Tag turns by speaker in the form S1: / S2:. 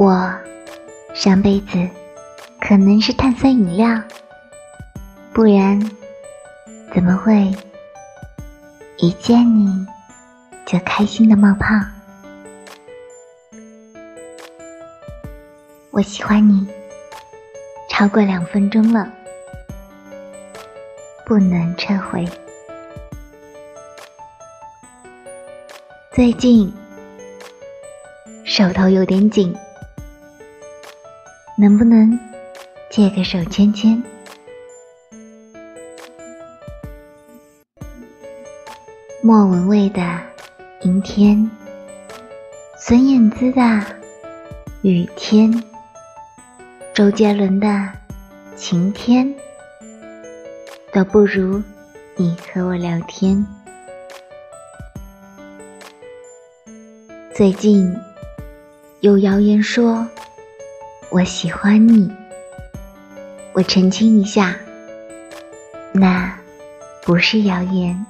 S1: 我上辈子可能是碳酸饮料，不然怎么会一见你就开心的冒泡？我喜欢你超过两分钟了，不能撤回。最近手头有点紧。能不能借个手牵牵？莫文蔚的《阴天》，孙燕姿的《雨天》，周杰伦的《晴天》，都不如你和我聊天。最近有谣言说。我喜欢你，我澄清一下，那不是谣言。